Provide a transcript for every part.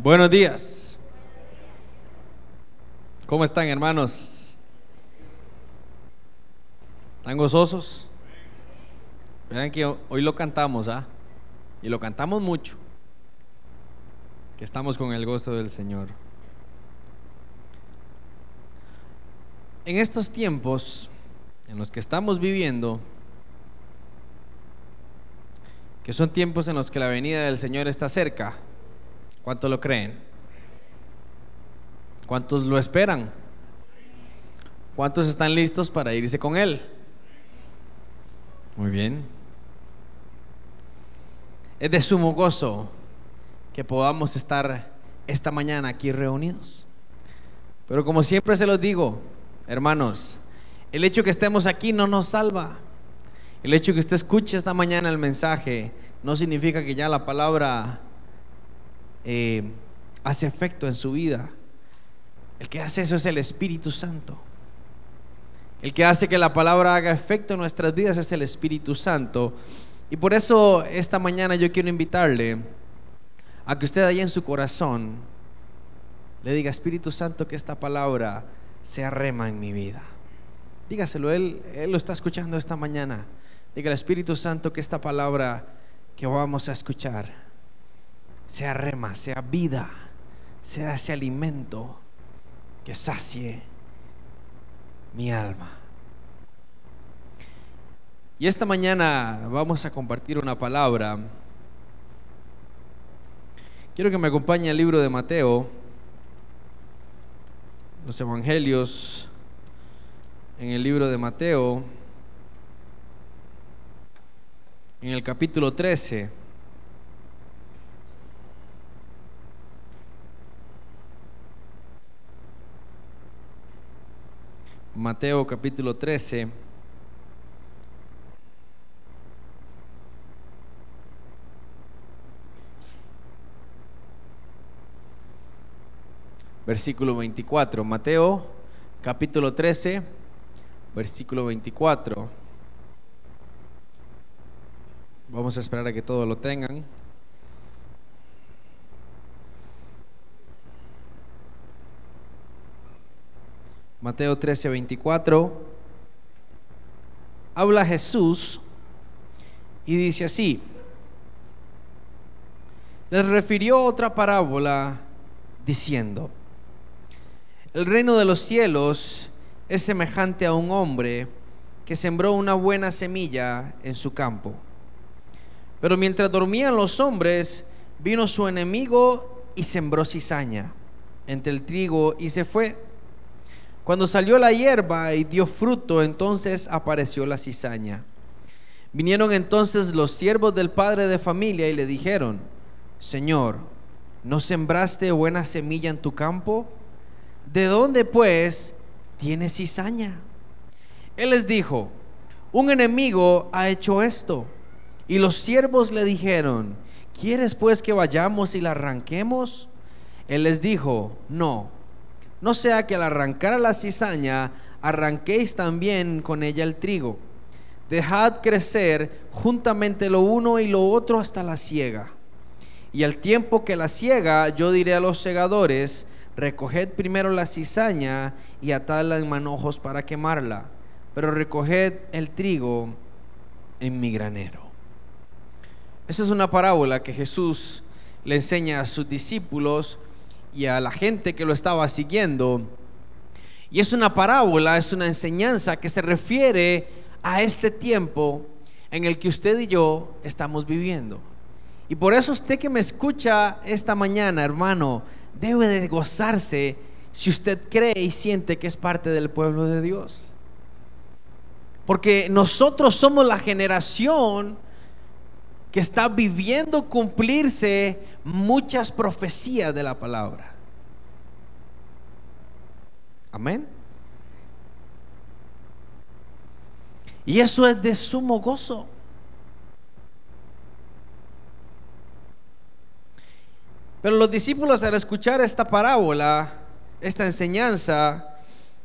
Buenos días. ¿Cómo están, hermanos? ¿Están gozosos? Vean que hoy lo cantamos, ¿ah? Y lo cantamos mucho. Que estamos con el gozo del Señor. En estos tiempos en los que estamos viviendo, que son tiempos en los que la venida del Señor está cerca, ¿cuántos lo creen? ¿Cuántos lo esperan? ¿Cuántos están listos para irse con Él? Muy bien. Es de sumo gozo que podamos estar esta mañana aquí reunidos. Pero como siempre se los digo, hermanos, el hecho que estemos aquí no nos salva. El hecho que usted escuche esta mañana el mensaje no significa que ya la palabra eh, hace efecto en su vida. El que hace eso es el Espíritu Santo. El que hace que la palabra haga efecto en nuestras vidas es el Espíritu Santo. Y por eso esta mañana yo quiero invitarle a que usted allá en su corazón le diga, Espíritu Santo, que esta palabra sea rema en mi vida. Dígaselo, él, él lo está escuchando esta mañana. Diga Espíritu Santo que esta palabra que vamos a escuchar sea rema, sea vida, sea ese alimento que sacie mi alma. Y esta mañana vamos a compartir una palabra. Quiero que me acompañe al libro de Mateo, los evangelios, en el libro de Mateo, en el capítulo 13. Mateo capítulo 13. Versículo 24. Mateo capítulo 13, versículo 24. Vamos a esperar a que todos lo tengan. Mateo 13, 24, habla Jesús y dice así, les refirió otra parábola diciendo, el reino de los cielos es semejante a un hombre que sembró una buena semilla en su campo. Pero mientras dormían los hombres, vino su enemigo y sembró cizaña entre el trigo y se fue. Cuando salió la hierba y dio fruto, entonces apareció la cizaña. Vinieron entonces los siervos del padre de familia y le dijeron, Señor, ¿no sembraste buena semilla en tu campo? ¿De dónde pues tiene cizaña? Él les dijo, un enemigo ha hecho esto. Y los siervos le dijeron, ¿quieres pues que vayamos y la arranquemos? Él les dijo, no no sea que al arrancar la cizaña arranquéis también con ella el trigo. Dejad crecer juntamente lo uno y lo otro hasta la siega. Y al tiempo que la siega, yo diré a los segadores, recoged primero la cizaña y atadla en manojos para quemarla, pero recoged el trigo en mi granero. Esa es una parábola que Jesús le enseña a sus discípulos y a la gente que lo estaba siguiendo. Y es una parábola, es una enseñanza que se refiere a este tiempo en el que usted y yo estamos viviendo. Y por eso usted que me escucha esta mañana, hermano, debe de gozarse si usted cree y siente que es parte del pueblo de Dios. Porque nosotros somos la generación que está viviendo cumplirse muchas profecías de la palabra. Amén. Y eso es de sumo gozo. Pero los discípulos al escuchar esta parábola, esta enseñanza,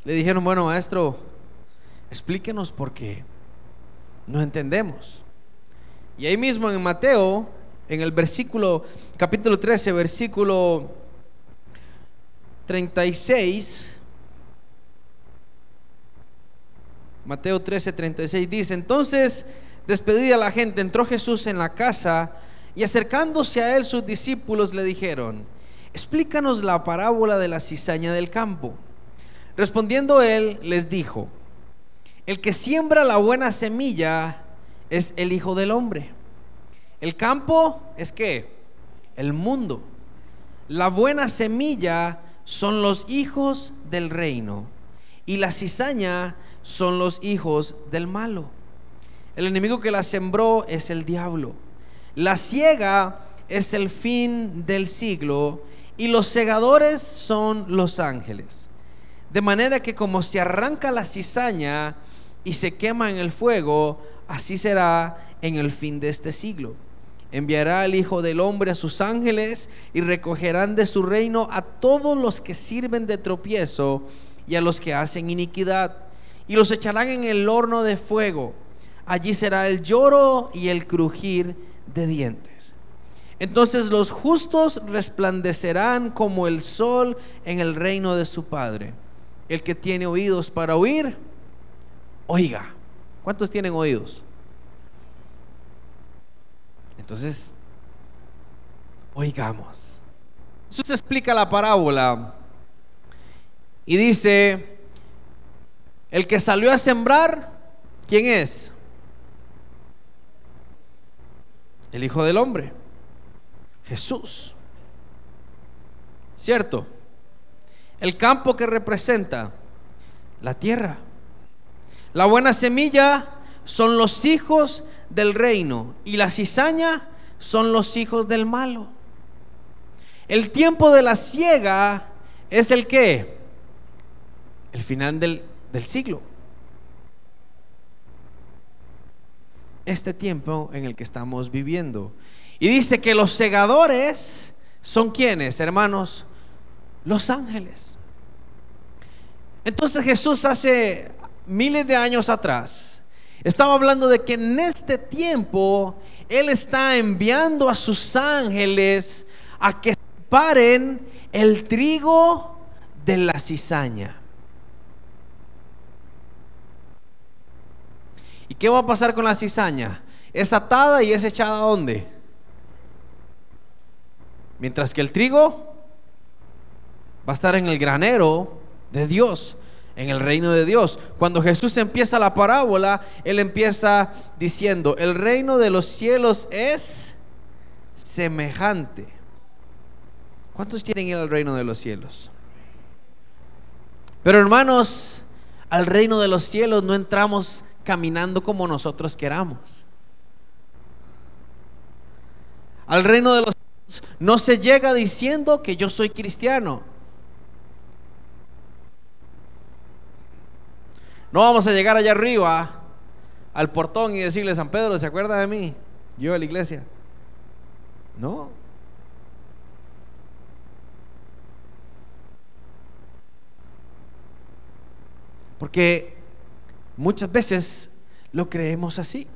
le dijeron, bueno, maestro, explíquenos por qué. No entendemos. Y ahí mismo en Mateo, en el versículo, capítulo 13, versículo 36, Mateo 13, 36 dice, entonces despedida la gente, entró Jesús en la casa y acercándose a él sus discípulos le dijeron, explícanos la parábola de la cizaña del campo. Respondiendo él les dijo, el que siembra la buena semilla es el Hijo del Hombre. El campo es qué? El mundo. La buena semilla son los hijos del reino y la cizaña son los hijos del malo. El enemigo que la sembró es el diablo. La ciega es el fin del siglo y los segadores son los ángeles. De manera que como se arranca la cizaña y se quema en el fuego, así será en el fin de este siglo. Enviará al Hijo del Hombre a sus ángeles y recogerán de su reino a todos los que sirven de tropiezo y a los que hacen iniquidad, y los echarán en el horno de fuego. Allí será el lloro y el crujir de dientes. Entonces los justos resplandecerán como el sol en el reino de su Padre. El que tiene oídos para oír, oiga. ¿Cuántos tienen oídos? Entonces, oigamos. Jesús explica la parábola y dice, el que salió a sembrar, ¿quién es? El Hijo del Hombre, Jesús. ¿Cierto? El campo que representa la tierra. La buena semilla son los hijos del reino y la cizaña son los hijos del malo. El tiempo de la ciega es el que? El final del, del siglo. Este tiempo en el que estamos viviendo. Y dice que los segadores son quienes, hermanos, los ángeles. Entonces Jesús hace miles de años atrás, estaba hablando de que en este tiempo Él está enviando a sus ángeles a que paren el trigo de la cizaña. ¿Y qué va a pasar con la cizaña? Es atada y es echada a dónde? Mientras que el trigo va a estar en el granero de Dios en el reino de Dios. Cuando Jesús empieza la parábola, Él empieza diciendo, el reino de los cielos es semejante. ¿Cuántos quieren ir al reino de los cielos? Pero hermanos, al reino de los cielos no entramos caminando como nosotros queramos. Al reino de los cielos no se llega diciendo que yo soy cristiano. No vamos a llegar allá arriba al portón y decirle, San Pedro, ¿se acuerda de mí? Yo a la iglesia. No. Porque muchas veces lo creemos así.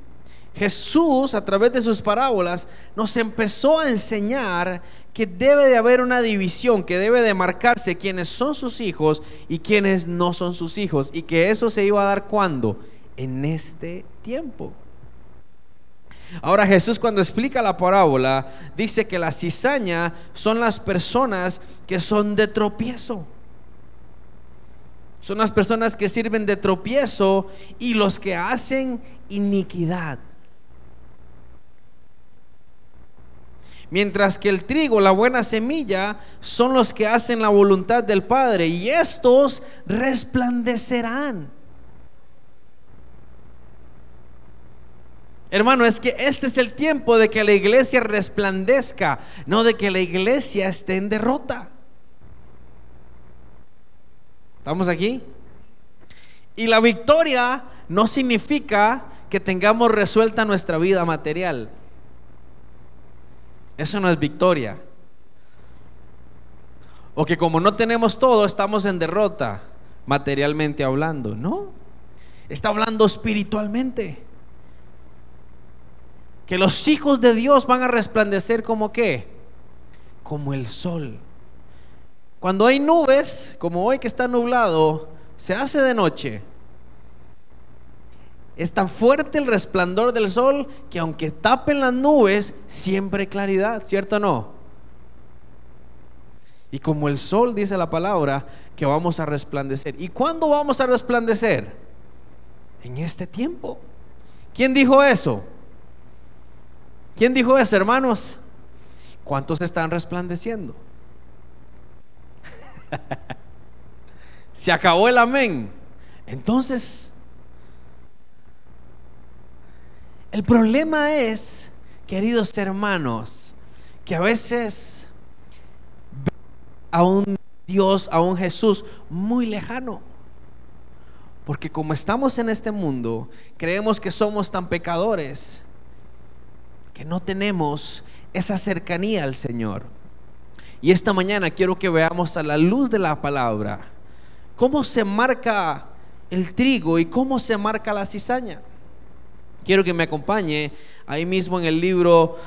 Jesús a través de sus parábolas nos empezó a enseñar que debe de haber una división, que debe de marcarse quiénes son sus hijos y quiénes no son sus hijos y que eso se iba a dar cuando? En este tiempo. Ahora Jesús cuando explica la parábola dice que la cizaña son las personas que son de tropiezo. Son las personas que sirven de tropiezo y los que hacen iniquidad. Mientras que el trigo, la buena semilla, son los que hacen la voluntad del Padre y estos resplandecerán. Hermano, es que este es el tiempo de que la iglesia resplandezca, no de que la iglesia esté en derrota. ¿Estamos aquí? Y la victoria no significa que tengamos resuelta nuestra vida material. Eso no es victoria. O que como no tenemos todo, estamos en derrota, materialmente hablando. No, está hablando espiritualmente. Que los hijos de Dios van a resplandecer como qué? Como el sol. Cuando hay nubes, como hoy que está nublado, se hace de noche. Es tan fuerte el resplandor del sol que aunque tapen las nubes, siempre hay claridad, ¿cierto o no? Y como el sol dice la palabra, que vamos a resplandecer. ¿Y cuándo vamos a resplandecer? En este tiempo. ¿Quién dijo eso? ¿Quién dijo eso, hermanos? ¿Cuántos están resplandeciendo? Se acabó el amén. Entonces, el problema es, queridos hermanos, que a veces a un Dios, a un Jesús muy lejano. Porque como estamos en este mundo, creemos que somos tan pecadores que no tenemos esa cercanía al Señor. Y esta mañana quiero que veamos a la luz de la palabra cómo se marca el trigo y cómo se marca la cizaña. Quiero que me acompañe ahí mismo en el libro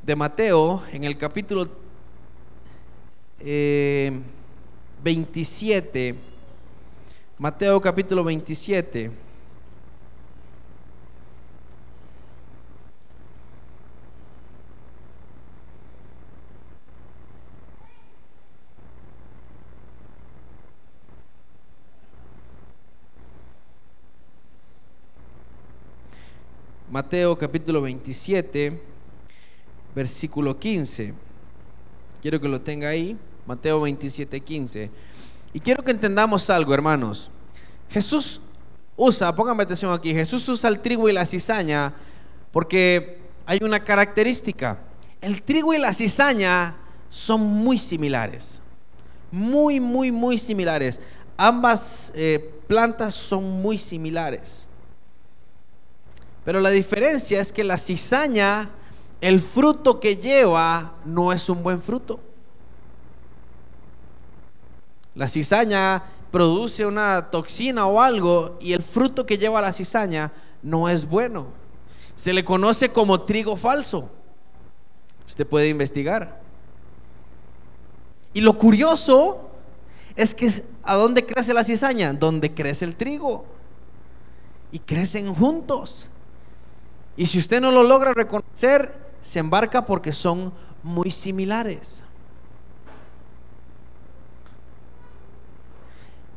de Mateo, en el capítulo 27. Eh, Mateo capítulo 27. Mateo capítulo 27, versículo 15. Quiero que lo tenga ahí, Mateo 27, 15. Y quiero que entendamos algo, hermanos. Jesús usa, póngame atención aquí, Jesús usa el trigo y la cizaña porque hay una característica. El trigo y la cizaña son muy similares. Muy, muy, muy similares. Ambas eh, plantas son muy similares. Pero la diferencia es que la cizaña, el fruto que lleva, no es un buen fruto. La cizaña produce una toxina o algo y el fruto que lleva la cizaña no es bueno. Se le conoce como trigo falso. Usted puede investigar. Y lo curioso es que ¿a dónde crece la cizaña? Donde crece el trigo. Y crecen juntos. Y si usted no lo logra reconocer, se embarca porque son muy similares.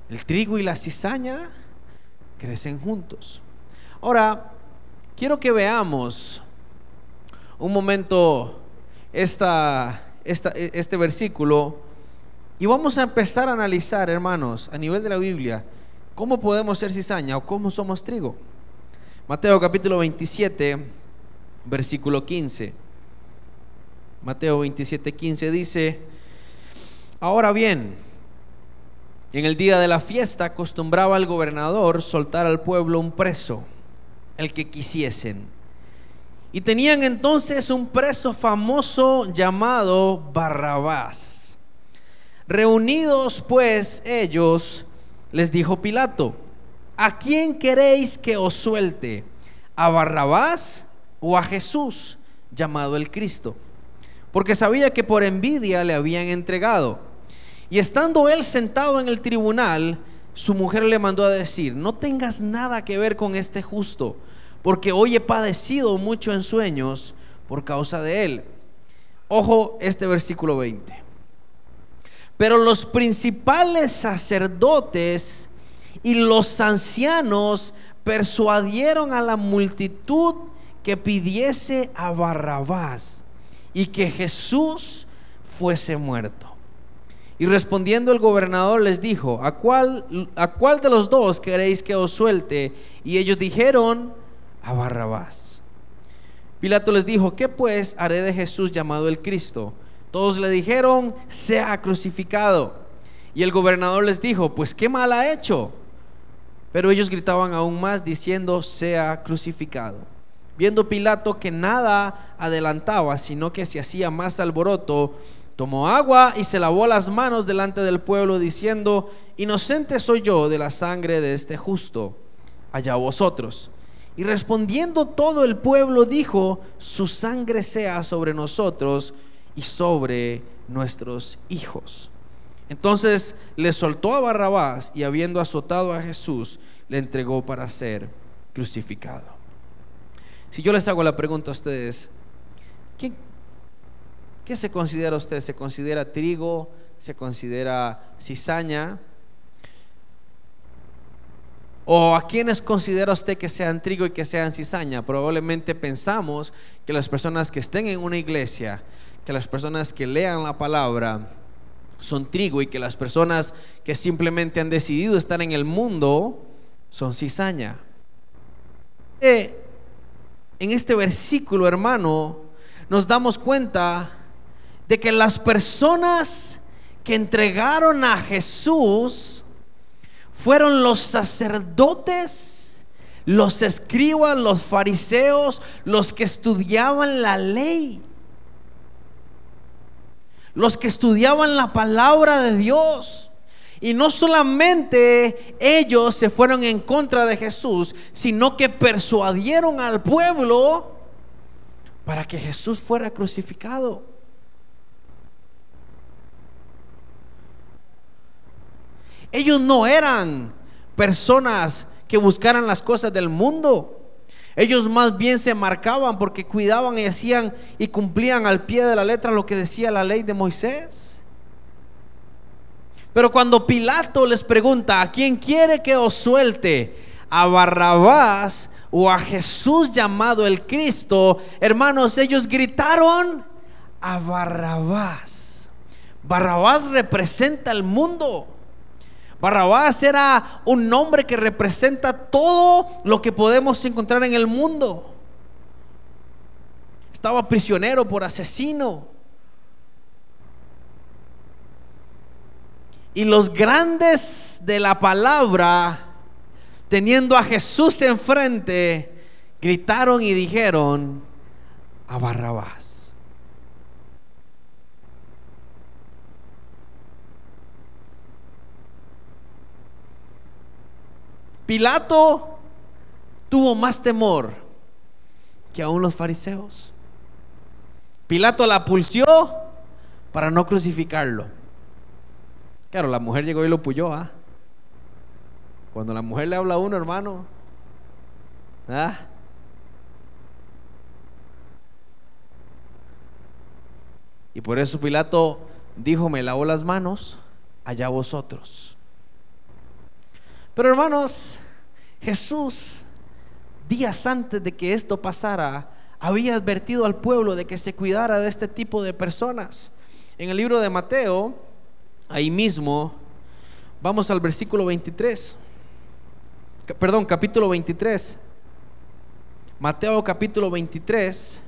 El trigo y la cizaña crecen juntos. Ahora, quiero que veamos un momento esta, este versículo y vamos a empezar a analizar, hermanos, a nivel de la Biblia, cómo podemos ser cizaña o cómo somos trigo. Mateo capítulo 27, versículo 15. Mateo 27, 15 dice, ahora bien, en el día de la fiesta acostumbraba el gobernador soltar al pueblo un preso, el que quisiesen. Y tenían entonces un preso famoso llamado Barrabás. Reunidos pues ellos, les dijo Pilato, ¿a quién queréis que os suelte? ¿A Barrabás o a Jesús, llamado el Cristo? Porque sabía que por envidia le habían entregado. Y estando él sentado en el tribunal, su mujer le mandó a decir, no tengas nada que ver con este justo, porque hoy he padecido mucho en sueños por causa de él. Ojo este versículo 20. Pero los principales sacerdotes y los ancianos persuadieron a la multitud que pidiese a Barrabás y que Jesús fuese muerto. Y respondiendo el gobernador les dijo, ¿a cuál, ¿a cuál de los dos queréis que os suelte? Y ellos dijeron, a Barrabás. Pilato les dijo, ¿qué pues haré de Jesús llamado el Cristo? Todos le dijeron, sea crucificado. Y el gobernador les dijo, pues qué mal ha hecho. Pero ellos gritaban aún más diciendo, sea crucificado. Viendo Pilato que nada adelantaba, sino que se hacía más alboroto, tomó agua y se lavó las manos delante del pueblo, diciendo, inocente soy yo de la sangre de este justo, allá vosotros. Y respondiendo todo el pueblo dijo, su sangre sea sobre nosotros y sobre nuestros hijos. Entonces le soltó a Barrabás y habiendo azotado a Jesús, le entregó para ser crucificado. Si yo les hago la pregunta a ustedes, ¿qué, qué se considera usted? ¿Se considera trigo? ¿Se considera cizaña? ¿O a quiénes considera usted que sean trigo y que sean cizaña? Probablemente pensamos que las personas que estén en una iglesia, que las personas que lean la palabra son trigo y que las personas que simplemente han decidido estar en el mundo son cizaña. Eh, en este versículo, hermano, nos damos cuenta de que las personas que entregaron a Jesús fueron los sacerdotes, los escribas, los fariseos, los que estudiaban la ley, los que estudiaban la palabra de Dios. Y no solamente ellos se fueron en contra de Jesús, sino que persuadieron al pueblo para que Jesús fuera crucificado. Ellos no eran personas que buscaran las cosas del mundo. Ellos más bien se marcaban porque cuidaban y hacían y cumplían al pie de la letra lo que decía la ley de Moisés. Pero cuando Pilato les pregunta, ¿a quién quiere que os suelte? ¿A Barrabás o a Jesús llamado el Cristo? Hermanos, ellos gritaron a Barrabás. Barrabás representa el mundo. Barrabás era un nombre que representa todo lo que podemos encontrar en el mundo. Estaba prisionero por asesino. Y los grandes de la palabra, teniendo a Jesús enfrente, gritaron y dijeron a Barrabás. Pilato tuvo más temor que aún los fariseos. Pilato la pulsió para no crucificarlo. Claro, la mujer llegó y lo puyó. ¿ah? Cuando la mujer le habla a uno, hermano, ¿ah? Y por eso Pilato dijo, me lavo las manos, allá vosotros. Pero hermanos, Jesús, días antes de que esto pasara, había advertido al pueblo de que se cuidara de este tipo de personas. En el libro de Mateo, ahí mismo, vamos al versículo 23. Perdón, capítulo 23. Mateo capítulo 23.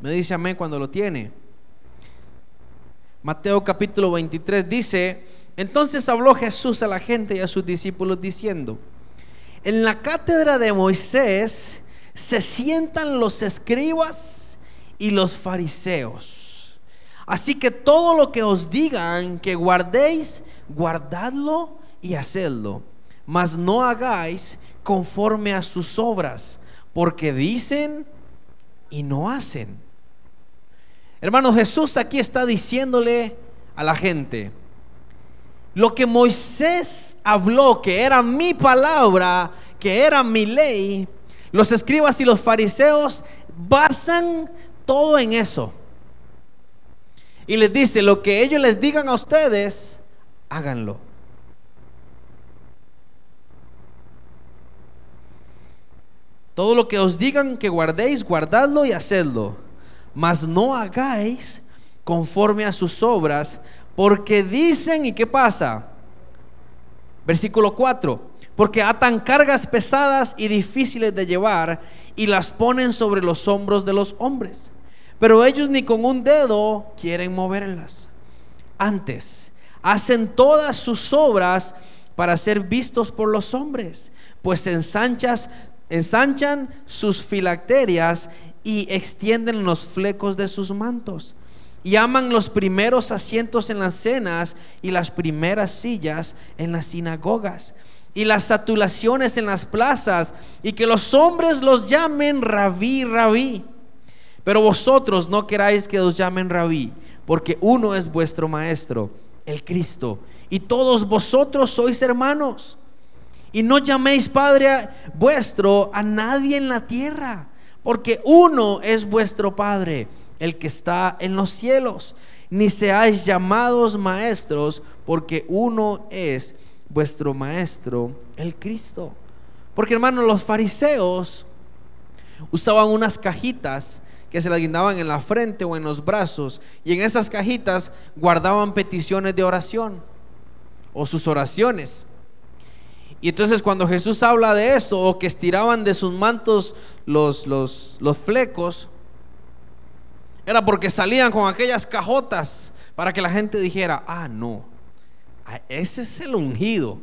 Me dice amén cuando lo tiene. Mateo capítulo 23 dice, entonces habló Jesús a la gente y a sus discípulos diciendo, en la cátedra de Moisés se sientan los escribas y los fariseos. Así que todo lo que os digan que guardéis, guardadlo y hacedlo. Mas no hagáis conforme a sus obras, porque dicen y no hacen. Hermano, Jesús aquí está diciéndole a la gente, lo que Moisés habló, que era mi palabra, que era mi ley, los escribas y los fariseos basan todo en eso. Y les dice, lo que ellos les digan a ustedes, háganlo. Todo lo que os digan que guardéis, guardadlo y hacedlo mas no hagáis conforme a sus obras, porque dicen, ¿y qué pasa? Versículo 4, porque atan cargas pesadas y difíciles de llevar y las ponen sobre los hombros de los hombres, pero ellos ni con un dedo quieren moverlas. Antes, hacen todas sus obras para ser vistos por los hombres, pues ensanchas, ensanchan sus filacterias y extienden los flecos de sus mantos. Y aman los primeros asientos en las cenas y las primeras sillas en las sinagogas y las satulaciones en las plazas y que los hombres los llamen rabí, rabí. Pero vosotros no queráis que os llamen rabí, porque uno es vuestro maestro, el Cristo, y todos vosotros sois hermanos. Y no llaméis Padre vuestro a nadie en la tierra, porque uno es vuestro Padre, el que está en los cielos. Ni seáis llamados maestros, porque uno es vuestro Maestro, el Cristo. Porque hermanos, los fariseos usaban unas cajitas que se las guindaban en la frente o en los brazos. Y en esas cajitas guardaban peticiones de oración o sus oraciones. Y entonces cuando Jesús habla de eso, o que estiraban de sus mantos los, los, los flecos, era porque salían con aquellas cajotas para que la gente dijera, ah, no, ese es el ungido.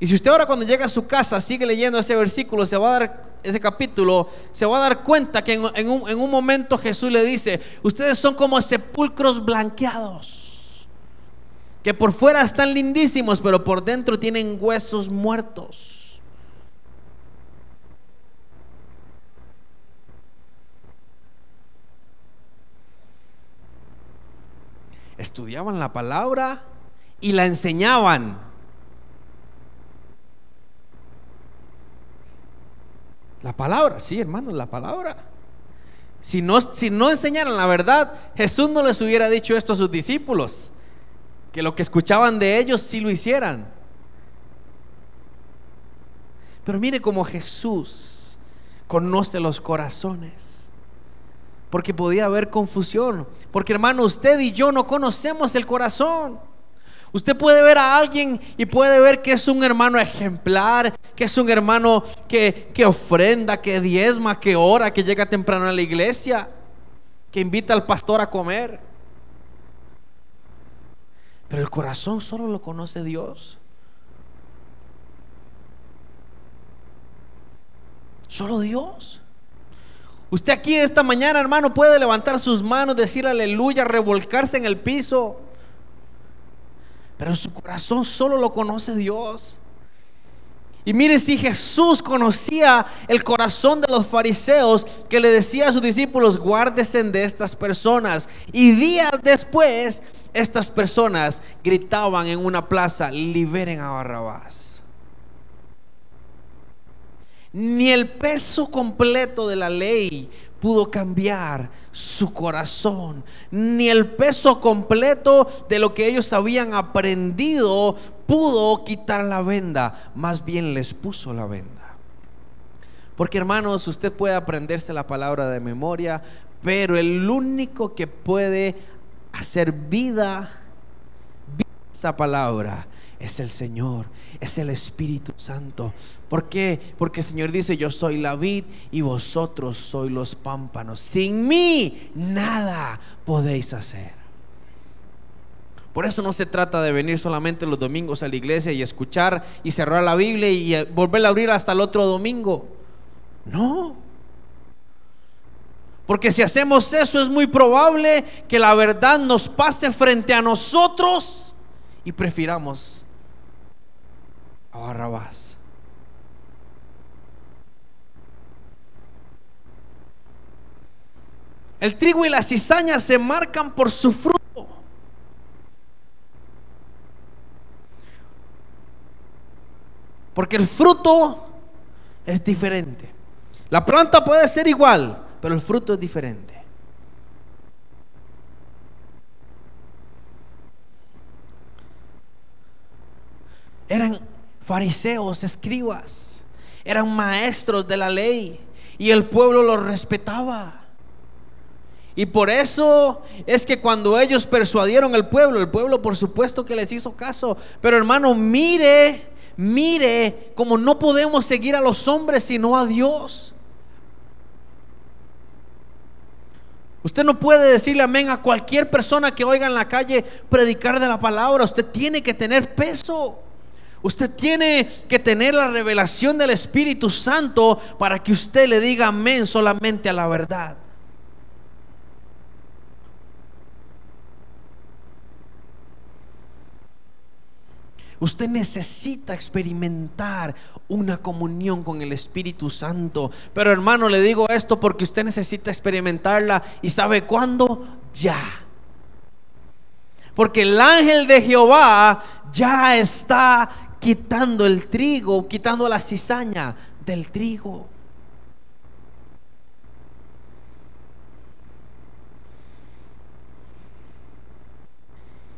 Y si usted ahora cuando llega a su casa sigue leyendo ese versículo, se va a dar ese capítulo, se va a dar cuenta que en, un, en un momento Jesús le dice, ustedes son como sepulcros blanqueados, que por fuera están lindísimos, pero por dentro tienen huesos muertos. Estudiaban la palabra y la enseñaban. La palabra, sí, hermano, la palabra. Si no, si no enseñaran la verdad, Jesús no les hubiera dicho esto a sus discípulos. Que lo que escuchaban de ellos sí lo hicieran. Pero mire cómo Jesús conoce los corazones. Porque podía haber confusión. Porque hermano, usted y yo no conocemos el corazón. Usted puede ver a alguien y puede ver que es un hermano ejemplar, que es un hermano que, que ofrenda, que diezma, que ora, que llega temprano a la iglesia, que invita al pastor a comer. Pero el corazón solo lo conoce Dios. Solo Dios. Usted aquí esta mañana, hermano, puede levantar sus manos, decir aleluya, revolcarse en el piso. Pero su corazón solo lo conoce Dios. Y mire si Jesús conocía el corazón de los fariseos que le decía a sus discípulos, guárdese de estas personas. Y días después, estas personas gritaban en una plaza, liberen a Barrabás. Ni el peso completo de la ley pudo cambiar su corazón, ni el peso completo de lo que ellos habían aprendido pudo quitar la venda, más bien les puso la venda. Porque hermanos, usted puede aprenderse la palabra de memoria, pero el único que puede hacer vida, esa palabra es el Señor, es el Espíritu Santo. ¿Por qué? Porque el Señor dice, yo soy la vid y vosotros sois los pámpanos. Sin mí nada podéis hacer. Por eso no se trata de venir solamente los domingos a la iglesia y escuchar y cerrar la Biblia y eh, volverla a abrir hasta el otro domingo. No. Porque si hacemos eso es muy probable que la verdad nos pase frente a nosotros y prefiramos a Barrabás. El trigo y la cizaña se marcan por su fruto. Porque el fruto es diferente. La planta puede ser igual, pero el fruto es diferente. Eran fariseos, escribas, eran maestros de la ley y el pueblo los respetaba. Y por eso es que cuando ellos persuadieron al pueblo, el pueblo por supuesto que les hizo caso. Pero hermano, mire, mire como no podemos seguir a los hombres sino a Dios. Usted no puede decirle amén a cualquier persona que oiga en la calle predicar de la palabra. Usted tiene que tener peso. Usted tiene que tener la revelación del Espíritu Santo para que usted le diga amén solamente a la verdad. Usted necesita experimentar una comunión con el Espíritu Santo. Pero hermano, le digo esto porque usted necesita experimentarla. ¿Y sabe cuándo? Ya. Porque el ángel de Jehová ya está quitando el trigo, quitando la cizaña del trigo.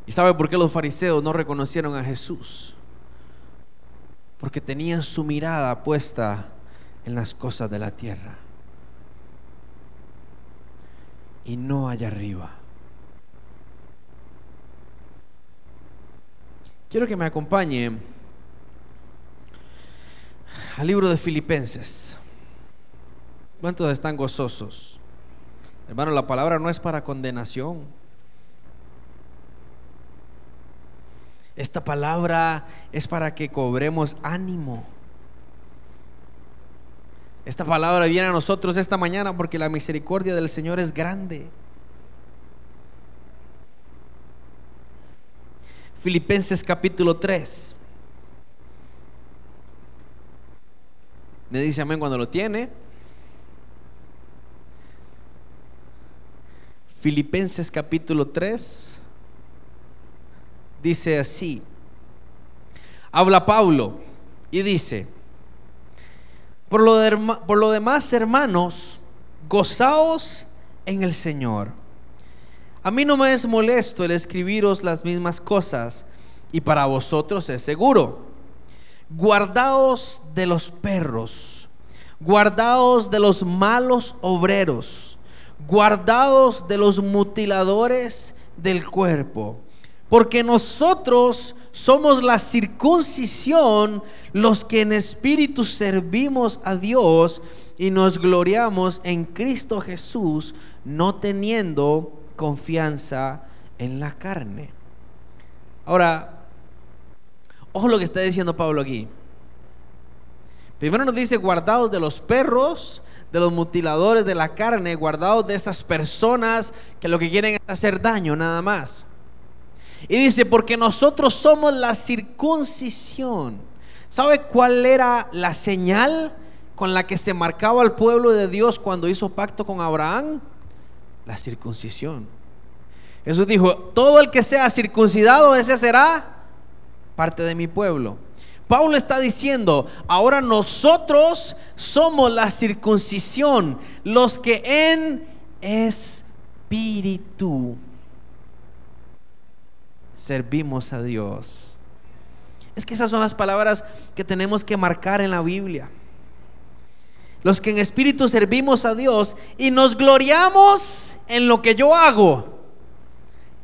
¿Y sabe por qué los fariseos no reconocieron a Jesús? Porque tenían su mirada puesta en las cosas de la tierra y no allá arriba. Quiero que me acompañe al libro de Filipenses. ¿Cuántos están gozosos? Hermano, la palabra no es para condenación. Esta palabra es para que cobremos ánimo. Esta palabra viene a nosotros esta mañana porque la misericordia del Señor es grande. Filipenses capítulo 3. Me dice amén cuando lo tiene. Filipenses capítulo 3 dice así, habla Pablo y dice, por lo, por lo demás hermanos, gozaos en el Señor. A mí no me es molesto el escribiros las mismas cosas y para vosotros es seguro. Guardaos de los perros, guardaos de los malos obreros, guardaos de los mutiladores del cuerpo. Porque nosotros somos la circuncisión, los que en espíritu servimos a Dios y nos gloriamos en Cristo Jesús, no teniendo confianza en la carne. Ahora, ojo lo que está diciendo Pablo aquí. Primero nos dice, guardados de los perros, de los mutiladores de la carne, guardados de esas personas que lo que quieren es hacer daño nada más. Y dice, porque nosotros somos la circuncisión. ¿Sabe cuál era la señal con la que se marcaba al pueblo de Dios cuando hizo pacto con Abraham? La circuncisión. Jesús dijo, todo el que sea circuncidado, ese será parte de mi pueblo. Pablo está diciendo, ahora nosotros somos la circuncisión, los que en espíritu servimos a Dios. Es que esas son las palabras que tenemos que marcar en la Biblia. Los que en espíritu servimos a Dios y nos gloriamos en lo que yo hago.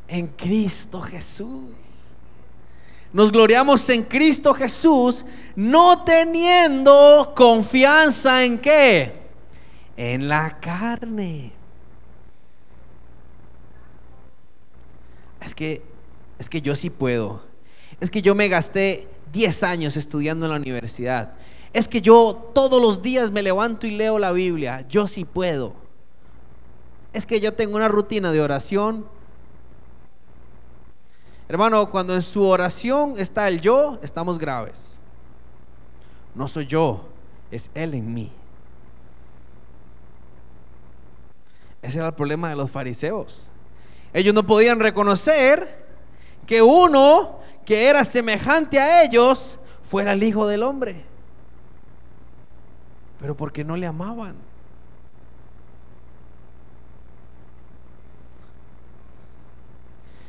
En Cristo Jesús. Nos gloriamos en Cristo Jesús no teniendo confianza en qué? En la carne. Es que es que yo sí puedo. Es que yo me gasté 10 años estudiando en la universidad. Es que yo todos los días me levanto y leo la Biblia. Yo sí puedo. Es que yo tengo una rutina de oración. Hermano, cuando en su oración está el yo, estamos graves. No soy yo, es Él en mí. Ese era el problema de los fariseos. Ellos no podían reconocer que uno que era semejante a ellos fuera el Hijo del Hombre. Pero porque no le amaban.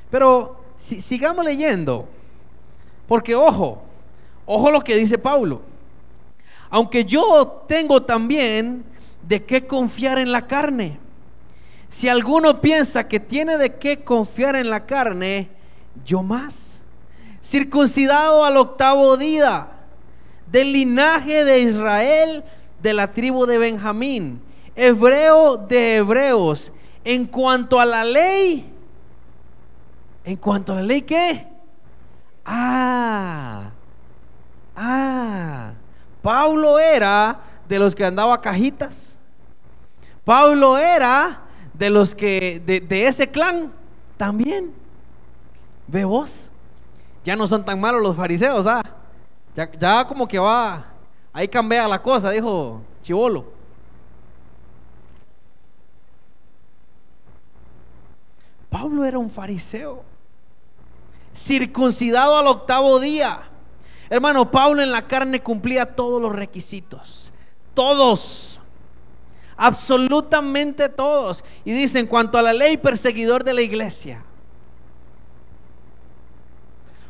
Pero si, sigamos leyendo, porque ojo, ojo lo que dice Paulo. Aunque yo tengo también de qué confiar en la carne. Si alguno piensa que tiene de qué confiar en la carne, yo más. Circuncidado al octavo día, del linaje de Israel, de la tribu de Benjamín, hebreo de hebreos. En cuanto a la ley, en cuanto a la ley, ¿qué? Ah, ah, Pablo era de los que andaba cajitas. Pablo era de los que, de, ese clan también. ¿Ve vos? ya no son tan malos los fariseos, ¿ah? Ya, ya como que va, ahí cambia la cosa, dijo Chivolo. Pablo era un fariseo, circuncidado al octavo día. Hermano, Pablo en la carne cumplía todos los requisitos, todos, absolutamente todos. Y dice, en cuanto a la ley, perseguidor de la iglesia.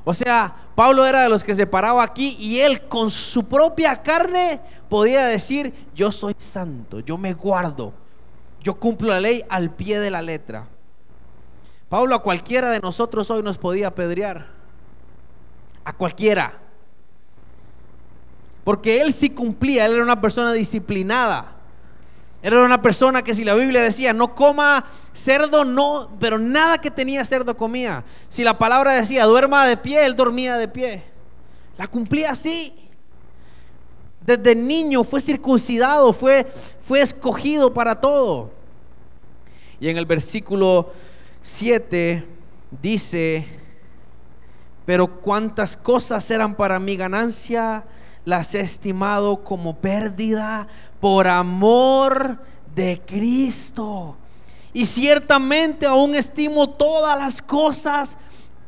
O sea, Pablo era de los que se paraba aquí y él con su propia carne podía decir, yo soy santo, yo me guardo, yo cumplo la ley al pie de la letra. Pablo a cualquiera de nosotros hoy nos podía apedrear, a cualquiera. Porque él sí cumplía, él era una persona disciplinada. Era una persona que si la Biblia decía no coma cerdo, no, pero nada que tenía cerdo comía. Si la palabra decía duerma de pie, él dormía de pie. La cumplía así. Desde niño fue circuncidado, fue, fue escogido para todo. Y en el versículo 7 dice, pero cuántas cosas eran para mi ganancia, las he estimado como pérdida por amor de Cristo. Y ciertamente aún estimo todas las cosas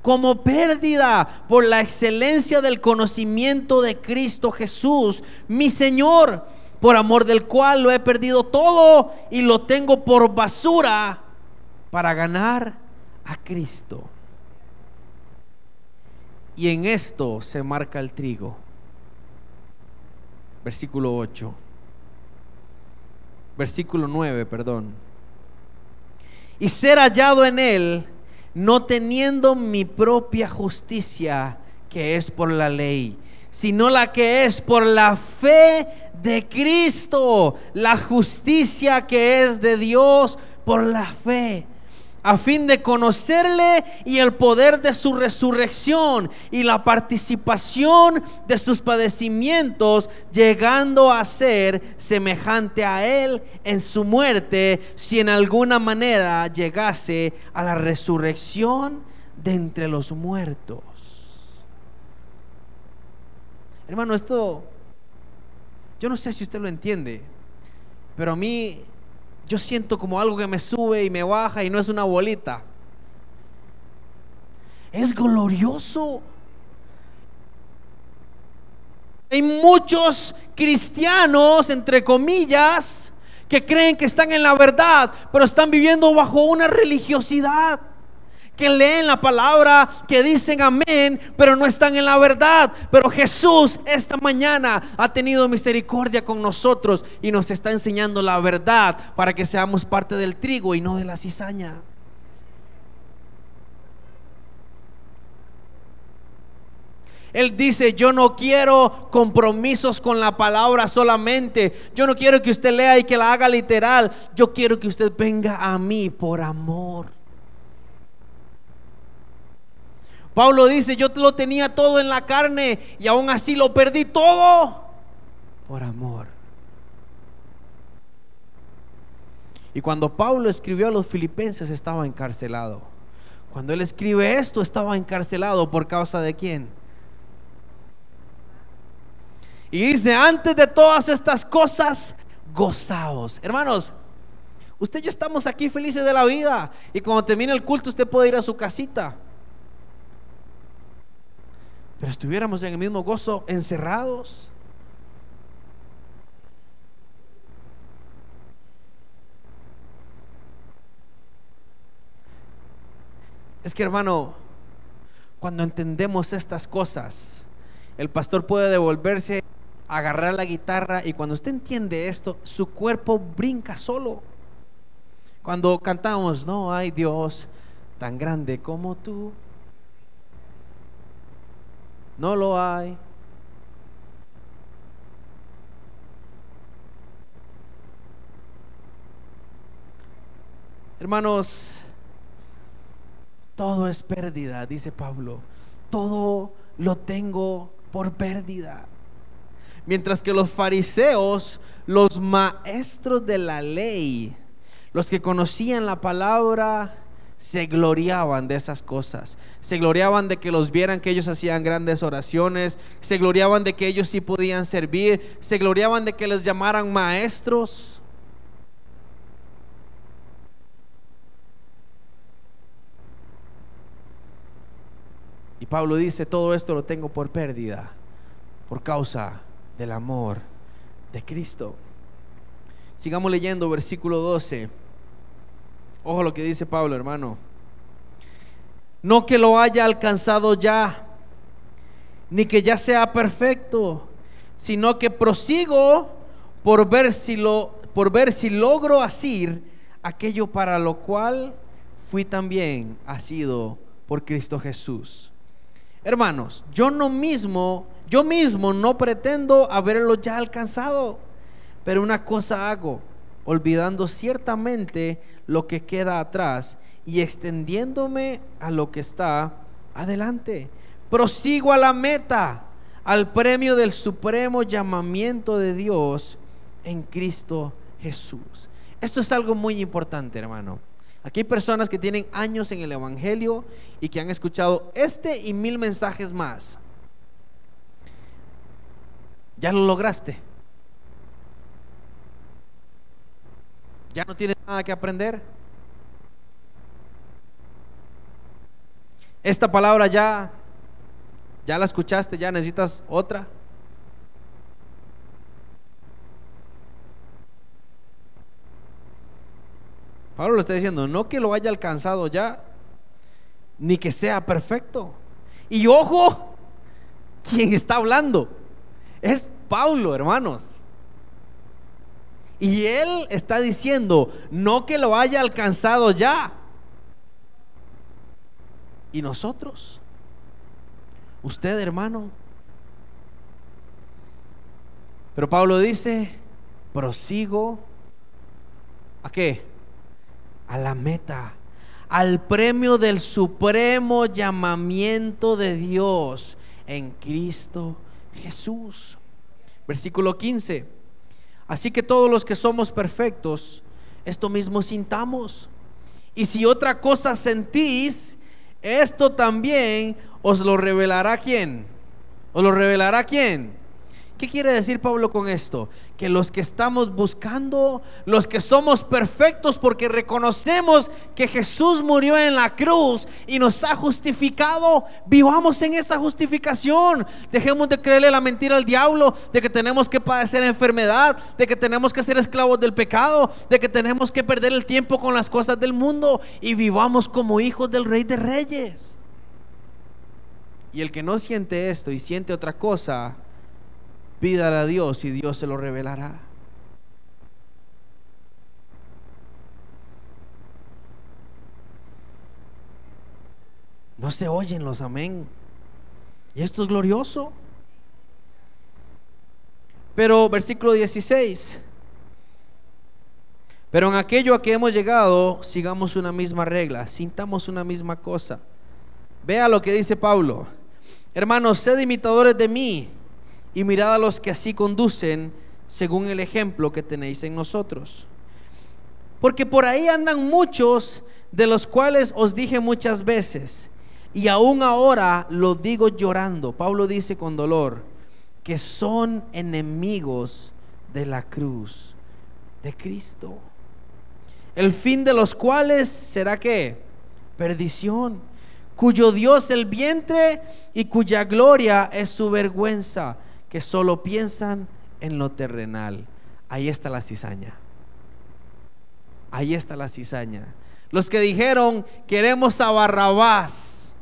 como pérdida por la excelencia del conocimiento de Cristo Jesús, mi Señor, por amor del cual lo he perdido todo y lo tengo por basura para ganar a Cristo. Y en esto se marca el trigo. Versículo 8 versículo 9, perdón. Y ser hallado en él, no teniendo mi propia justicia, que es por la ley, sino la que es por la fe de Cristo, la justicia que es de Dios por la fe a fin de conocerle y el poder de su resurrección y la participación de sus padecimientos, llegando a ser semejante a él en su muerte, si en alguna manera llegase a la resurrección de entre los muertos. Hermano, esto, yo no sé si usted lo entiende, pero a mí yo siento como algo que me sube y me baja y no es una bolita. Es glorioso. Hay muchos cristianos, entre comillas, que creen que están en la verdad, pero están viviendo bajo una religiosidad que leen la palabra, que dicen amén, pero no están en la verdad. Pero Jesús esta mañana ha tenido misericordia con nosotros y nos está enseñando la verdad para que seamos parte del trigo y no de la cizaña. Él dice, yo no quiero compromisos con la palabra solamente. Yo no quiero que usted lea y que la haga literal. Yo quiero que usted venga a mí por amor. Pablo dice, yo lo tenía todo en la carne y aún así lo perdí todo por amor. Y cuando Pablo escribió a los filipenses estaba encarcelado. Cuando él escribe esto estaba encarcelado por causa de quién. Y dice, antes de todas estas cosas, gozaos. Hermanos, usted y yo estamos aquí felices de la vida. Y cuando termine el culto usted puede ir a su casita pero estuviéramos en el mismo gozo encerrados. Es que hermano, cuando entendemos estas cosas, el pastor puede devolverse, agarrar la guitarra y cuando usted entiende esto, su cuerpo brinca solo. Cuando cantamos, no hay Dios tan grande como tú. No lo hay. Hermanos, todo es pérdida, dice Pablo. Todo lo tengo por pérdida. Mientras que los fariseos, los maestros de la ley, los que conocían la palabra, se gloriaban de esas cosas. Se gloriaban de que los vieran que ellos hacían grandes oraciones. Se gloriaban de que ellos sí podían servir. Se gloriaban de que les llamaran maestros. Y Pablo dice, todo esto lo tengo por pérdida, por causa del amor de Cristo. Sigamos leyendo versículo 12. Ojo lo que dice Pablo, hermano. No que lo haya alcanzado ya, ni que ya sea perfecto, sino que prosigo por ver si lo por ver si logro asir aquello para lo cual fui también asido por Cristo Jesús. Hermanos, yo no mismo, yo mismo no pretendo haberlo ya alcanzado, pero una cosa hago, olvidando ciertamente lo que queda atrás y extendiéndome a lo que está adelante. Prosigo a la meta, al premio del supremo llamamiento de Dios en Cristo Jesús. Esto es algo muy importante, hermano. Aquí hay personas que tienen años en el Evangelio y que han escuchado este y mil mensajes más. Ya lo lograste. Ya no tienes nada que aprender. Esta palabra ya, ya la escuchaste, ya necesitas otra. Pablo lo está diciendo, no que lo haya alcanzado ya, ni que sea perfecto. Y ojo, quien está hablando es Pablo, hermanos. Y él está diciendo, no que lo haya alcanzado ya. ¿Y nosotros? Usted, hermano. Pero Pablo dice, prosigo. ¿A qué? a la meta, al premio del supremo llamamiento de Dios en Cristo Jesús. Versículo 15. Así que todos los que somos perfectos, esto mismo sintamos. Y si otra cosa sentís, esto también os lo revelará quién. ¿Os lo revelará quién? ¿Qué quiere decir Pablo con esto? Que los que estamos buscando, los que somos perfectos porque reconocemos que Jesús murió en la cruz y nos ha justificado, vivamos en esa justificación. Dejemos de creerle la mentira al diablo de que tenemos que padecer enfermedad, de que tenemos que ser esclavos del pecado, de que tenemos que perder el tiempo con las cosas del mundo y vivamos como hijos del Rey de Reyes. Y el que no siente esto y siente otra cosa, Pídale a Dios y Dios se lo revelará. No se oyen los amén. Y esto es glorioso. Pero versículo 16. Pero en aquello a que hemos llegado, sigamos una misma regla, sintamos una misma cosa. Vea lo que dice Pablo. Hermanos, sed imitadores de mí y mirad a los que así conducen según el ejemplo que tenéis en nosotros. Porque por ahí andan muchos de los cuales os dije muchas veces, y aún ahora lo digo llorando. Pablo dice con dolor, que son enemigos de la cruz de Cristo. El fin de los cuales será que perdición, cuyo Dios el vientre y cuya gloria es su vergüenza que solo piensan en lo terrenal. Ahí está la cizaña. Ahí está la cizaña. Los que dijeron, queremos a Barrabás.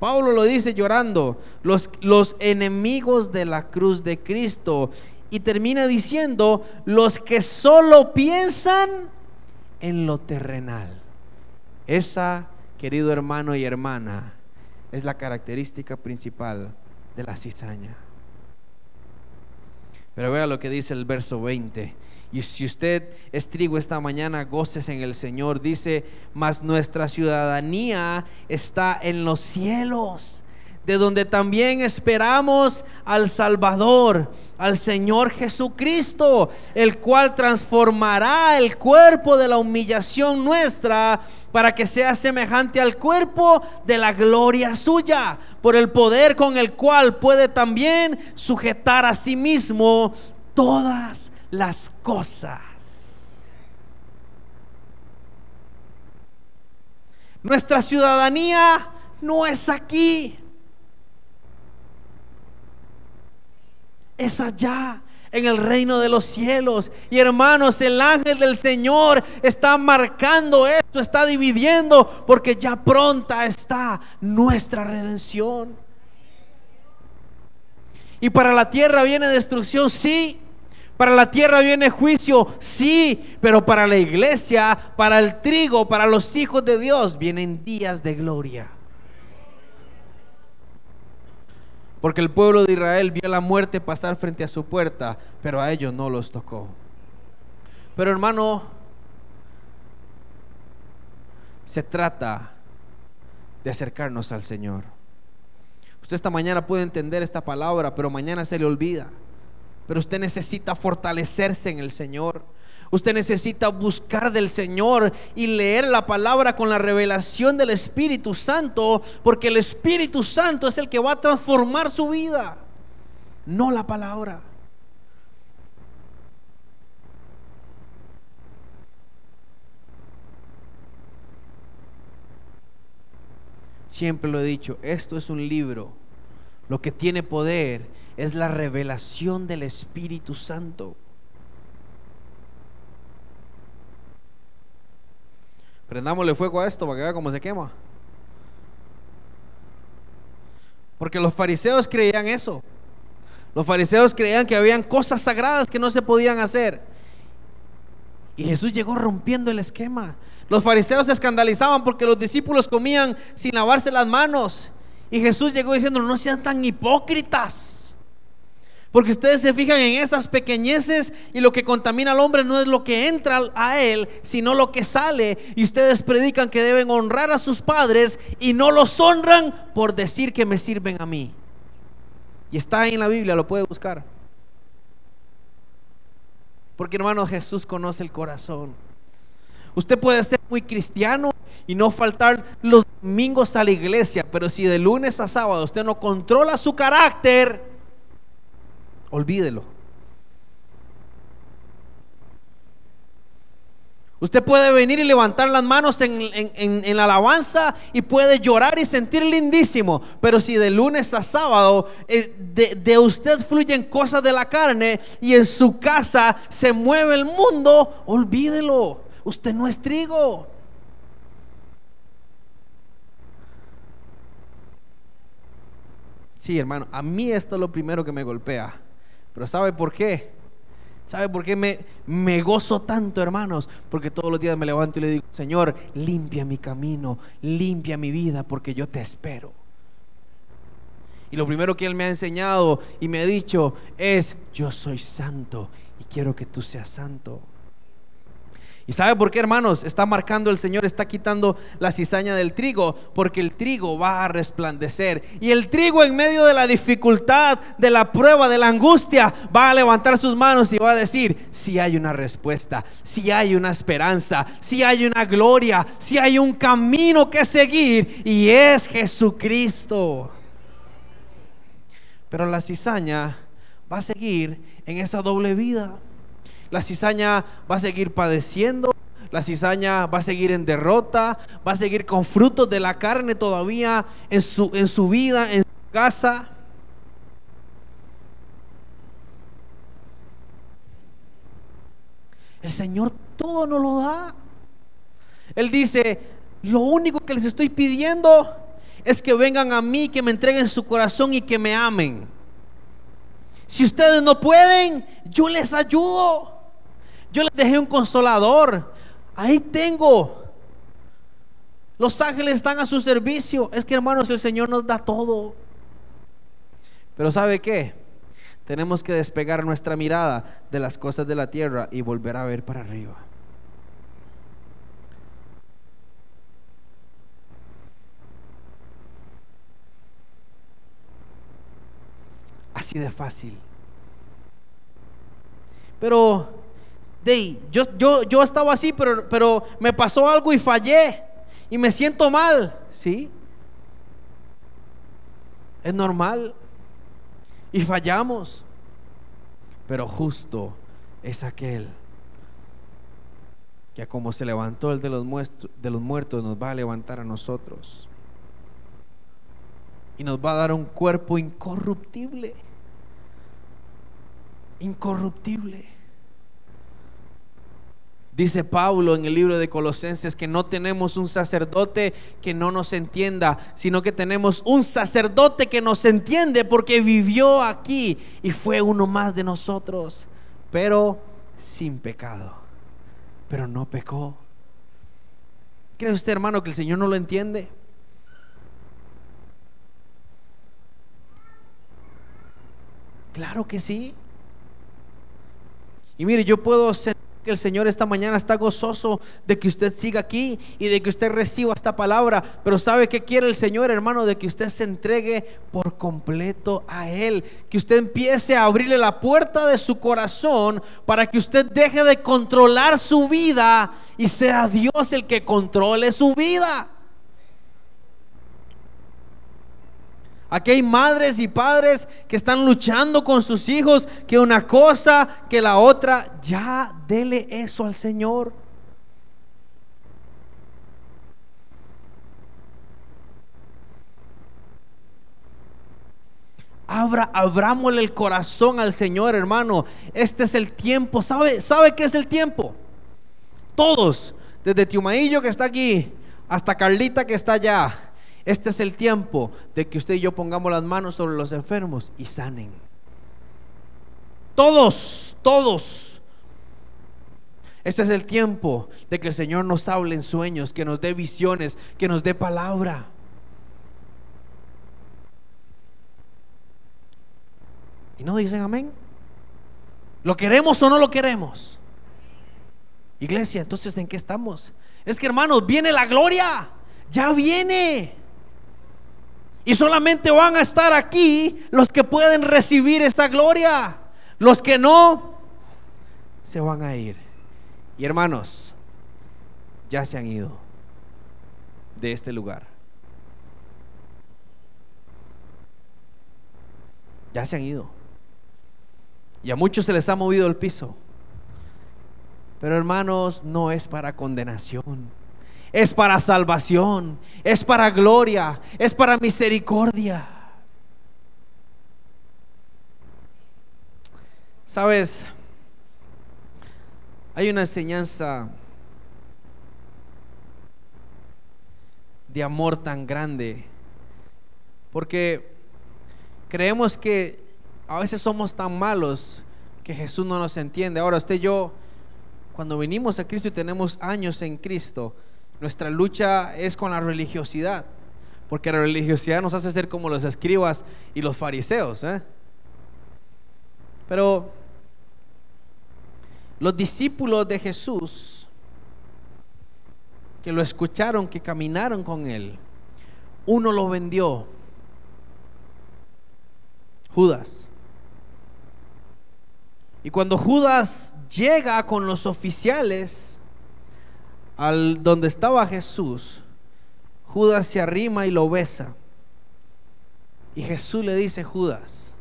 Pablo lo dice llorando, los, los enemigos de la cruz de Cristo. Y termina diciendo, los que solo piensan en lo terrenal. Esa, querido hermano y hermana, es la característica principal de la cizaña. Pero vea lo que dice el verso 20. Y si usted es trigo esta mañana, goces en el Señor. Dice, mas nuestra ciudadanía está en los cielos, de donde también esperamos al Salvador, al Señor Jesucristo, el cual transformará el cuerpo de la humillación nuestra para que sea semejante al cuerpo de la gloria suya, por el poder con el cual puede también sujetar a sí mismo todas las cosas. Nuestra ciudadanía no es aquí. Es allá en el reino de los cielos. Y hermanos, el ángel del Señor está marcando esto, está dividiendo, porque ya pronta está nuestra redención. Y para la tierra viene destrucción, sí. Para la tierra viene juicio, sí. Pero para la iglesia, para el trigo, para los hijos de Dios, vienen días de gloria. Porque el pueblo de Israel vio la muerte pasar frente a su puerta, pero a ellos no los tocó. Pero hermano, se trata de acercarnos al Señor. Usted esta mañana puede entender esta palabra, pero mañana se le olvida. Pero usted necesita fortalecerse en el Señor. Usted necesita buscar del Señor y leer la palabra con la revelación del Espíritu Santo, porque el Espíritu Santo es el que va a transformar su vida, no la palabra. Siempre lo he dicho, esto es un libro. Lo que tiene poder es la revelación del Espíritu Santo. Prendámosle fuego a esto para que vea cómo se quema. Porque los fariseos creían eso. Los fariseos creían que habían cosas sagradas que no se podían hacer. Y Jesús llegó rompiendo el esquema. Los fariseos se escandalizaban porque los discípulos comían sin lavarse las manos. Y Jesús llegó diciendo, no sean tan hipócritas. Porque ustedes se fijan en esas pequeñeces y lo que contamina al hombre no es lo que entra a él, sino lo que sale. Y ustedes predican que deben honrar a sus padres y no los honran por decir que me sirven a mí. Y está ahí en la Biblia, lo puede buscar. Porque hermano Jesús conoce el corazón. Usted puede ser muy cristiano y no faltar los domingos a la iglesia, pero si de lunes a sábado usted no controla su carácter, olvídelo. Usted puede venir y levantar las manos en, la alabanza y puede llorar y sentir lindísimo. Pero si de lunes a sábado eh, de, de, usted fluyen cosas de la carne y en su casa se mueve el mundo, olvídelo. Usted no es trigo. Sí, hermano, a mí esto es lo primero que me golpea. Pero ¿sabe por qué? ¿Sabe por qué me, me gozo tanto, hermanos? Porque todos los días me levanto y le digo, Señor, limpia mi camino, limpia mi vida, porque yo te espero. Y lo primero que Él me ha enseñado y me ha dicho es, yo soy santo y quiero que tú seas santo. ¿Y sabe por qué, hermanos? Está marcando el Señor, está quitando la cizaña del trigo, porque el trigo va a resplandecer. Y el trigo en medio de la dificultad, de la prueba, de la angustia, va a levantar sus manos y va a decir, si hay una respuesta, si hay una esperanza, si hay una gloria, si hay un camino que seguir, y es Jesucristo. Pero la cizaña va a seguir en esa doble vida la cizaña va a seguir padeciendo, la cizaña va a seguir en derrota, va a seguir con frutos de la carne todavía en su, en su vida, en su casa. El Señor todo nos lo da. Él dice, lo único que les estoy pidiendo es que vengan a mí, que me entreguen su corazón y que me amen. Si ustedes no pueden, yo les ayudo. Yo les dejé un consolador. Ahí tengo. Los ángeles están a su servicio. Es que hermanos, el Señor nos da todo. Pero ¿sabe qué? Tenemos que despegar nuestra mirada de las cosas de la tierra y volver a ver para arriba. Así de fácil. Pero, yo, yo, yo estaba así, pero, pero me pasó algo y fallé. Y me siento mal. ¿Sí? Es normal. Y fallamos. Pero justo es aquel que como se levantó el de los, de los muertos, nos va a levantar a nosotros. Y nos va a dar un cuerpo incorruptible. Incorruptible. Dice Pablo en el libro de Colosenses que no tenemos un sacerdote que no nos entienda, sino que tenemos un sacerdote que nos entiende porque vivió aquí y fue uno más de nosotros, pero sin pecado, pero no pecó. ¿Cree usted, hermano, que el Señor no lo entiende? Claro que sí. Y mire, yo puedo sentir que el Señor esta mañana está gozoso de que usted siga aquí y de que usted reciba esta palabra. Pero ¿sabe qué quiere el Señor, hermano? De que usted se entregue por completo a Él. Que usted empiece a abrirle la puerta de su corazón para que usted deje de controlar su vida y sea Dios el que controle su vida. Aquí hay madres y padres que están luchando con sus hijos, que una cosa, que la otra, ya dele eso al Señor. Abra, abrámosle el corazón al Señor, hermano. Este es el tiempo. ¿Sabe, ¿Sabe qué es el tiempo? Todos, desde Tiumaillo que está aquí hasta Carlita que está allá este es el tiempo de que usted y yo pongamos las manos sobre los enfermos y sanen. Todos, todos. Este es el tiempo de que el Señor nos hable en sueños, que nos dé visiones, que nos dé palabra. ¿Y no dicen amén? ¿Lo queremos o no lo queremos? Iglesia, entonces ¿en qué estamos? Es que hermanos, viene la gloria. Ya viene. Y solamente van a estar aquí los que pueden recibir esa gloria. Los que no, se van a ir. Y hermanos, ya se han ido de este lugar. Ya se han ido. Y a muchos se les ha movido el piso. Pero hermanos, no es para condenación es para salvación, es para gloria, es para misericordia. Sabes, hay una enseñanza de amor tan grande, porque creemos que a veces somos tan malos que Jesús no nos entiende. Ahora usted y yo, cuando venimos a Cristo y tenemos años en Cristo, nuestra lucha es con la religiosidad, porque la religiosidad nos hace ser como los escribas y los fariseos. ¿eh? Pero los discípulos de Jesús, que lo escucharon, que caminaron con él, uno lo vendió, Judas. Y cuando Judas llega con los oficiales, al donde estaba Jesús, Judas se arrima y lo besa. Y Jesús le dice, Judas,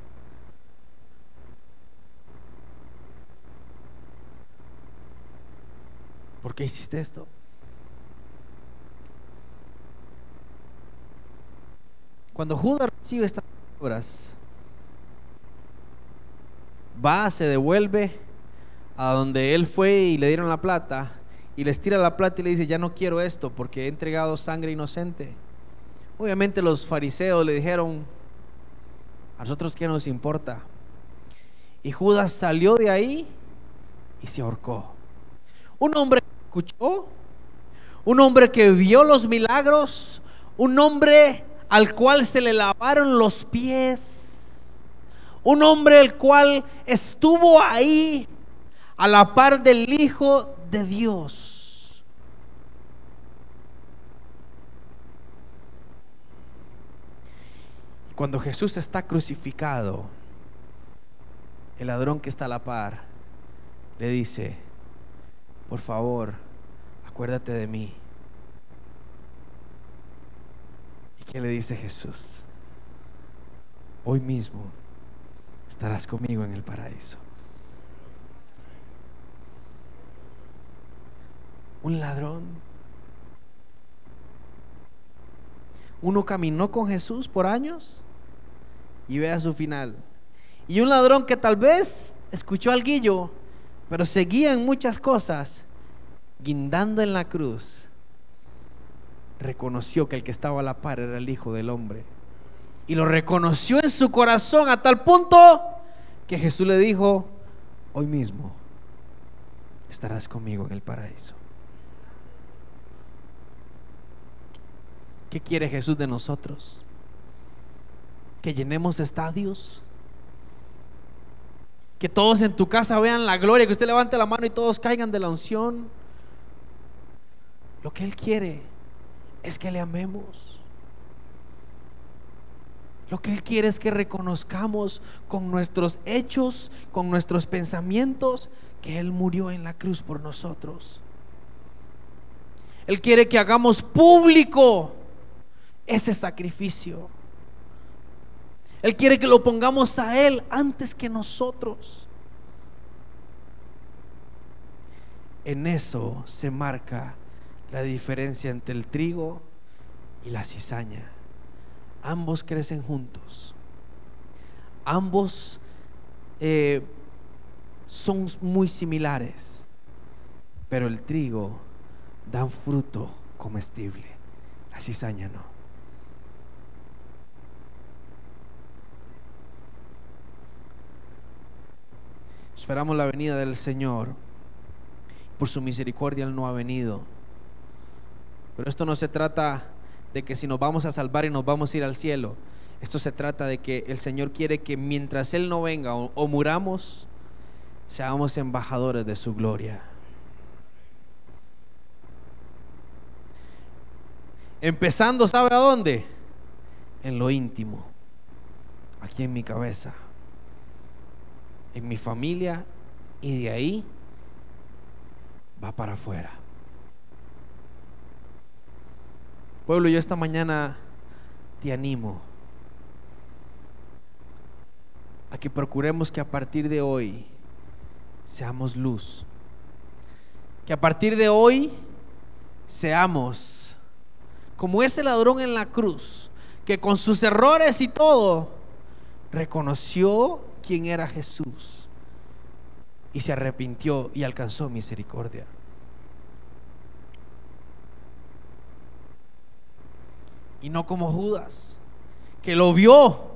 ¿por qué hiciste esto? Cuando Judas recibe estas palabras, va, se devuelve a donde él fue y le dieron la plata y les tira la plata y le dice, ya no quiero esto porque he entregado sangre inocente. Obviamente los fariseos le dijeron, a nosotros qué nos importa. Y Judas salió de ahí y se ahorcó. Un hombre que escuchó, un hombre que vio los milagros, un hombre al cual se le lavaron los pies, un hombre el cual estuvo ahí a la par del Hijo de Dios. Cuando Jesús está crucificado, el ladrón que está a la par le dice, por favor, acuérdate de mí. ¿Y qué le dice Jesús? Hoy mismo estarás conmigo en el paraíso. Un ladrón. Uno caminó con Jesús por años y ve a su final. Y un ladrón que tal vez escuchó al guillo, pero seguía en muchas cosas, guindando en la cruz, reconoció que el que estaba a la par era el Hijo del Hombre. Y lo reconoció en su corazón a tal punto que Jesús le dijo, hoy mismo estarás conmigo en el paraíso. ¿Qué quiere Jesús de nosotros? Que llenemos estadios, que todos en tu casa vean la gloria, que usted levante la mano y todos caigan de la unción. Lo que Él quiere es que le amemos. Lo que Él quiere es que reconozcamos con nuestros hechos, con nuestros pensamientos, que Él murió en la cruz por nosotros. Él quiere que hagamos público ese sacrificio. Él quiere que lo pongamos a Él antes que nosotros. En eso se marca la diferencia entre el trigo y la cizaña. Ambos crecen juntos. Ambos eh, son muy similares, pero el trigo da un fruto comestible, la cizaña no. Esperamos la venida del Señor. Por su misericordia Él no ha venido. Pero esto no se trata de que si nos vamos a salvar y nos vamos a ir al cielo. Esto se trata de que el Señor quiere que mientras Él no venga o, muramos, seamos embajadores de su gloria. Empezando, ¿sabe a dónde? En lo íntimo, aquí en mi cabeza en mi familia y de ahí va para afuera. Pueblo, yo esta mañana te animo a que procuremos que a partir de hoy seamos luz. Que a partir de hoy seamos como ese ladrón en la cruz, que con sus errores y todo reconoció quién era Jesús y se arrepintió y alcanzó misericordia. Y no como Judas, que lo vio,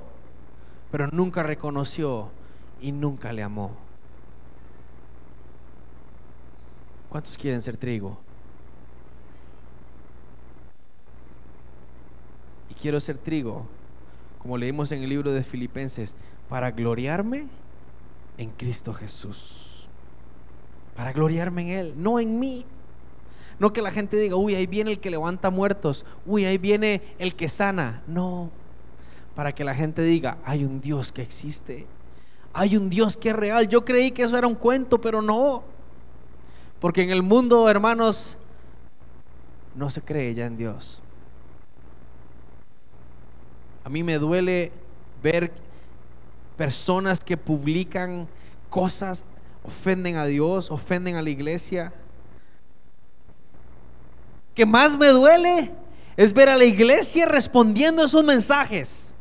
pero nunca reconoció y nunca le amó. ¿Cuántos quieren ser trigo? Y quiero ser trigo, como leímos en el libro de Filipenses, para gloriarme en Cristo Jesús. Para gloriarme en Él, no en mí. No que la gente diga, uy, ahí viene el que levanta muertos, uy, ahí viene el que sana. No, para que la gente diga, hay un Dios que existe, hay un Dios que es real. Yo creí que eso era un cuento, pero no. Porque en el mundo, hermanos, no se cree ya en Dios. A mí me duele ver personas que publican cosas, ofenden a Dios, ofenden a la iglesia. Que más me duele es ver a la iglesia respondiendo a esos mensajes.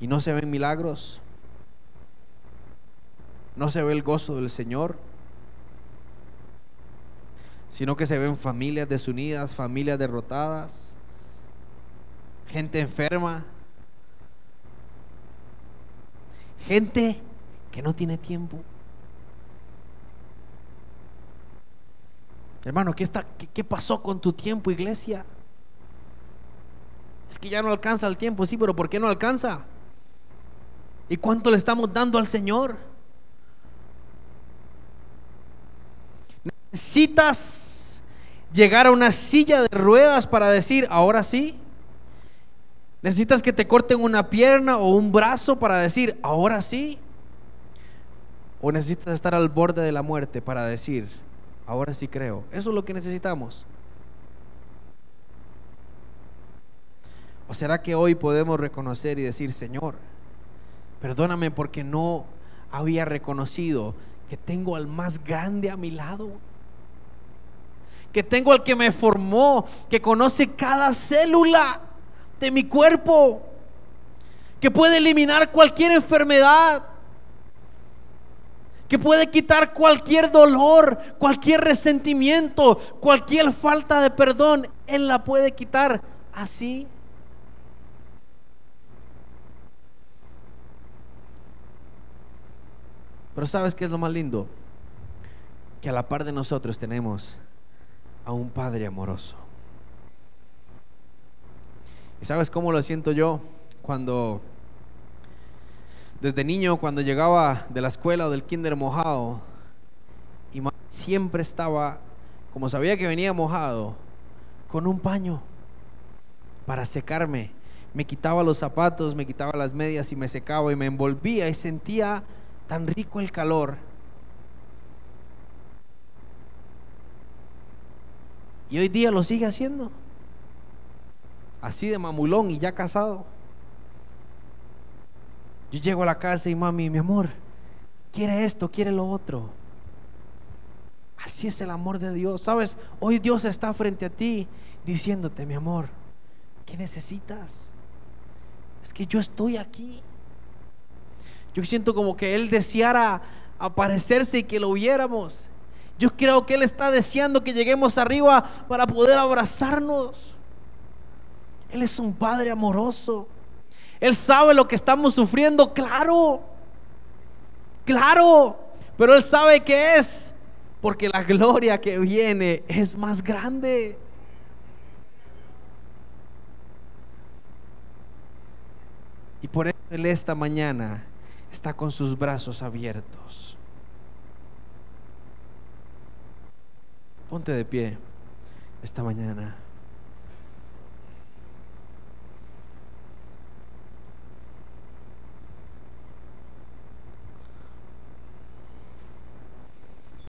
Y no se ven milagros. No se ve el gozo del Señor. Sino que se ven familias desunidas, familias derrotadas gente enferma, gente que no tiene tiempo. Hermano, ¿qué, está, qué, pasó con tu tiempo, iglesia? Es que ya no alcanza el tiempo, sí, pero ¿por qué no alcanza? ¿Y cuánto le estamos dando al Señor? Necesitas llegar a una silla de ruedas para decir, ahora sí, ¿Necesitas que te corten una pierna o un brazo para decir, ahora sí? ¿O necesitas estar al borde de la muerte para decir, ahora sí creo? Eso es lo que necesitamos. ¿O será que hoy podemos reconocer y decir, Señor, perdóname porque no había reconocido que tengo al más grande a mi lado? Que tengo al que me formó, que conoce cada célula de mi cuerpo, que puede eliminar cualquier enfermedad, que puede quitar cualquier dolor, cualquier resentimiento, cualquier falta de perdón. Él la puede quitar así. Pero ¿sabes qué es lo más lindo? Que a la par de nosotros tenemos a un Padre amoroso. ¿Y sabes cómo lo siento yo? Cuando, desde niño, cuando llegaba de la escuela o del kinder mojado, y siempre estaba, como sabía que venía mojado, con un paño para secarme. Me quitaba los zapatos, me quitaba las medias y me secaba y me envolvía y sentía tan rico el calor. Y hoy día lo sigue haciendo así de mamulón y ya casado. Yo llego a la casa y mami, mi amor, quiere esto, quiere lo otro. Así es el amor de Dios. Sabes, hoy Dios está frente a ti diciéndote, mi amor, ¿qué necesitas? Es que yo estoy aquí. Yo siento como que Él deseara aparecerse y que lo viéramos. Yo creo que Él está deseando que lleguemos arriba para poder abrazarnos. Él es un Padre amoroso. Él sabe lo que estamos sufriendo, claro. Claro. Pero Él sabe que es. Porque la gloria que viene es más grande. Y por eso Él esta mañana está con sus brazos abiertos. Ponte de pie esta mañana.